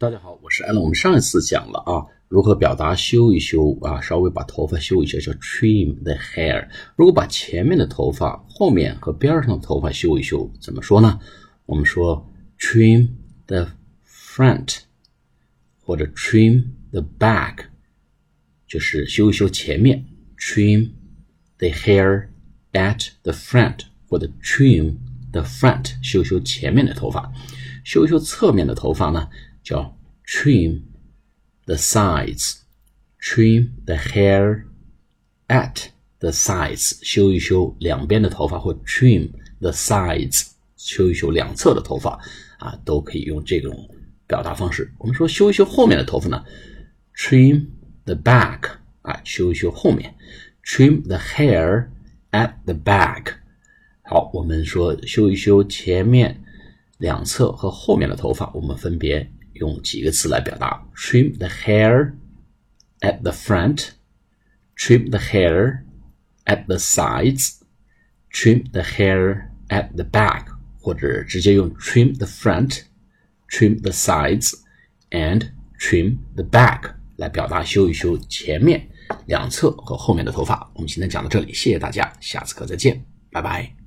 大家好，我是艾伦。我们上一次讲了啊，如何表达修一修啊，稍微把头发修一修，叫 trim the hair。如果把前面的头发、后面和边上的头发修一修，怎么说呢？我们说 trim the front，或者 trim the back，就是修一修前面。trim the hair at the front，或者 trim the front，修修前面的头发。修一修侧面的头发呢，叫 trim the sides, trim the hair at the sides，修一修两边的头发，或 trim the sides，修一修两侧的头发。啊，都可以用这种表达方式。我们说修一修后面的头发呢，trim the back，啊，修一修后面，trim the hair at the back。好，我们说修一修前面两侧和后面的头发，我们分别用几个词来表达：trim the hair at the front, trim the hair at the sides, trim the hair at the back，或者直接用 trim the front, trim the sides, and trim the back 来表达修一修前面、两侧和后面的头发。我们今天讲到这里，谢谢大家，下次课再见，拜拜。